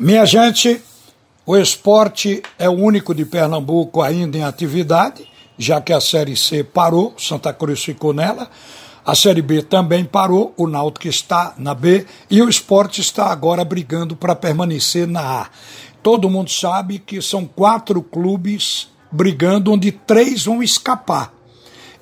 Minha gente, o esporte é o único de Pernambuco ainda em atividade, já que a Série C parou, Santa Cruz ficou nela. A Série B também parou, o Náutico está na B e o esporte está agora brigando para permanecer na A. Todo mundo sabe que são quatro clubes brigando, onde três vão escapar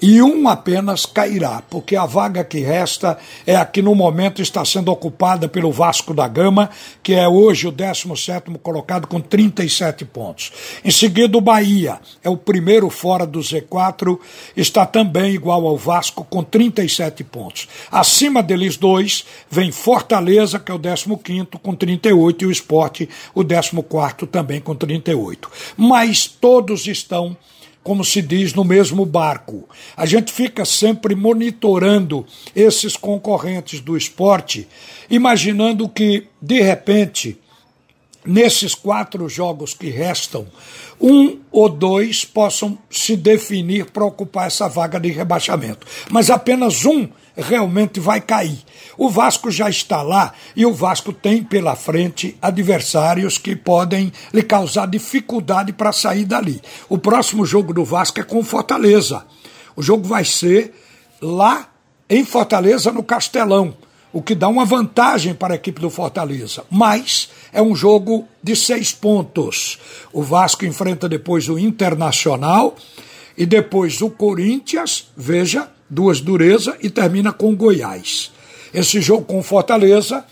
e um apenas cairá, porque a vaga que resta é a que no momento está sendo ocupada pelo Vasco da Gama, que é hoje o 17 colocado com 37 pontos. Em seguida, o Bahia é o primeiro fora do Z4, está também igual ao Vasco com 37 pontos. Acima deles dois vem Fortaleza, que é o 15 com 38 e o Esporte, o 14 também com 38. Mas todos estão como se diz, no mesmo barco. A gente fica sempre monitorando esses concorrentes do esporte, imaginando que, de repente, nesses quatro jogos que restam, um ou dois possam se definir para ocupar essa vaga de rebaixamento. Mas apenas um realmente vai cair. O Vasco já está lá e o Vasco tem pela frente adversários que podem lhe causar dificuldade para sair dali. O próximo jogo do Vasco é com Fortaleza. O jogo vai ser lá em Fortaleza, no Castelão, o que dá uma vantagem para a equipe do Fortaleza. Mas é um jogo de seis pontos. O Vasco enfrenta depois o Internacional e depois o Corinthians, veja, duas durezas, e termina com o Goiás. Esse jogo com Fortaleza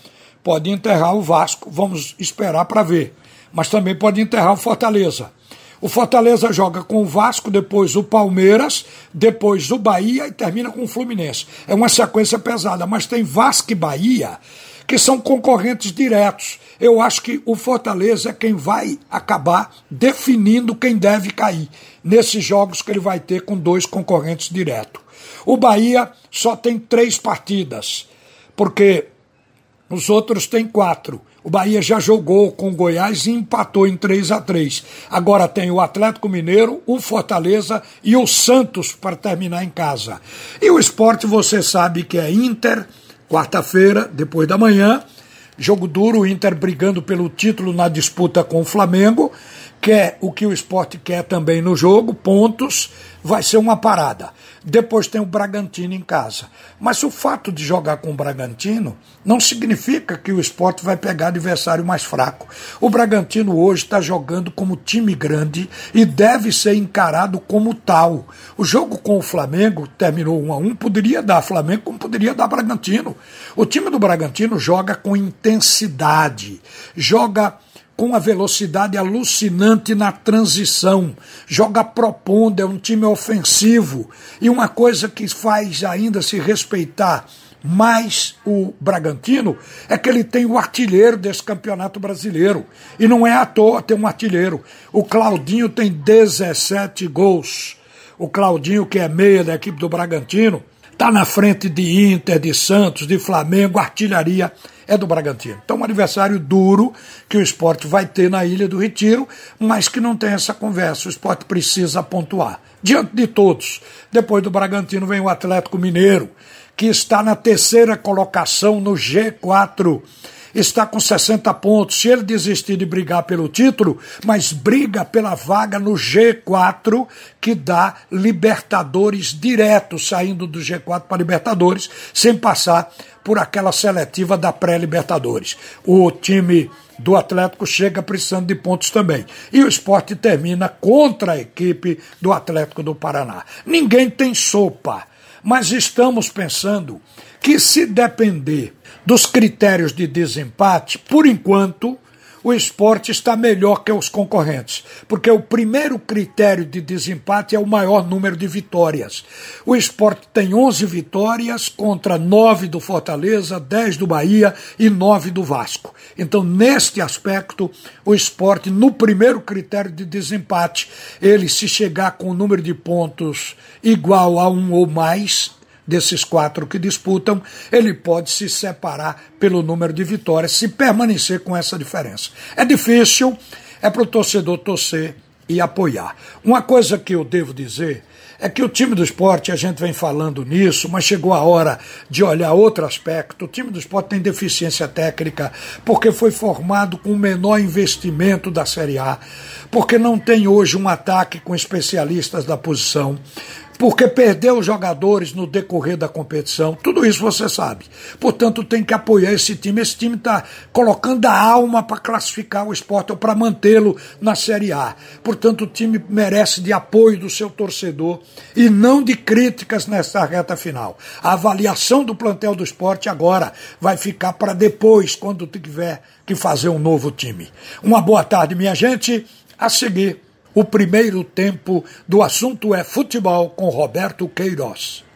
pode enterrar o Vasco, vamos esperar para ver. Mas também pode enterrar o Fortaleza. O Fortaleza joga com o Vasco, depois o Palmeiras, depois o Bahia e termina com o Fluminense. É uma sequência pesada, mas tem Vasco e Bahia que são concorrentes diretos. Eu acho que o Fortaleza é quem vai acabar definindo quem deve cair nesses jogos que ele vai ter com dois concorrentes diretos. O Bahia só tem três partidas, porque os outros têm quatro. O Bahia já jogou com o Goiás e empatou em 3 a 3 Agora tem o Atlético Mineiro, o Fortaleza e o Santos para terminar em casa. E o esporte, você sabe que é Inter, quarta-feira, depois da manhã. Jogo duro, o Inter brigando pelo título na disputa com o Flamengo quer o que o esporte quer também no jogo, pontos, vai ser uma parada. Depois tem o Bragantino em casa. Mas o fato de jogar com o Bragantino não significa que o esporte vai pegar adversário mais fraco. O Bragantino hoje está jogando como time grande e deve ser encarado como tal. O jogo com o Flamengo terminou 1 a 1 poderia dar Flamengo como poderia dar Bragantino. O time do Bragantino joga com intensidade, joga com a velocidade alucinante na transição, joga propondo, é um time ofensivo. E uma coisa que faz ainda se respeitar mais o Bragantino é que ele tem o artilheiro desse campeonato brasileiro. E não é à toa ter um artilheiro. O Claudinho tem 17 gols. O Claudinho, que é meia da equipe do Bragantino, está na frente de Inter, de Santos, de Flamengo, artilharia é do Bragantino. Então, um adversário duro que o esporte vai ter na Ilha do Retiro, mas que não tem essa conversa. O esporte precisa pontuar. Diante de todos, depois do Bragantino vem o Atlético Mineiro, que está na terceira colocação no G4 está com 60 pontos. Se ele desistir de brigar pelo título, mas briga pela vaga no G4, que dá Libertadores direto, saindo do G4 para Libertadores, sem passar por aquela seletiva da pré-Libertadores. O time do Atlético chega precisando de pontos também. E o esporte termina contra a equipe do Atlético do Paraná. Ninguém tem sopa, mas estamos pensando que se depender dos critérios de desempate, por enquanto, o esporte está melhor que os concorrentes, porque o primeiro critério de desempate é o maior número de vitórias. O esporte tem 11 vitórias contra 9 do Fortaleza, 10 do Bahia e 9 do Vasco. Então, neste aspecto, o esporte, no primeiro critério de desempate, ele se chegar com o número de pontos igual a um ou mais, desses quatro que disputam, ele pode se separar pelo número de vitórias, se permanecer com essa diferença. É difícil, é para o torcedor torcer e apoiar. Uma coisa que eu devo dizer é que o time do esporte, a gente vem falando nisso, mas chegou a hora de olhar outro aspecto. O time do esporte tem deficiência técnica porque foi formado com o menor investimento da Série A, porque não tem hoje um ataque com especialistas da posição porque perdeu jogadores no decorrer da competição, tudo isso você sabe. Portanto, tem que apoiar esse time. Esse time está colocando a alma para classificar o esporte ou para mantê-lo na Série A. Portanto, o time merece de apoio do seu torcedor e não de críticas nessa reta final. A avaliação do plantel do esporte agora vai ficar para depois, quando tiver que fazer um novo time. Uma boa tarde, minha gente. A seguir o primeiro tempo do assunto é futebol com Roberto Queiroz.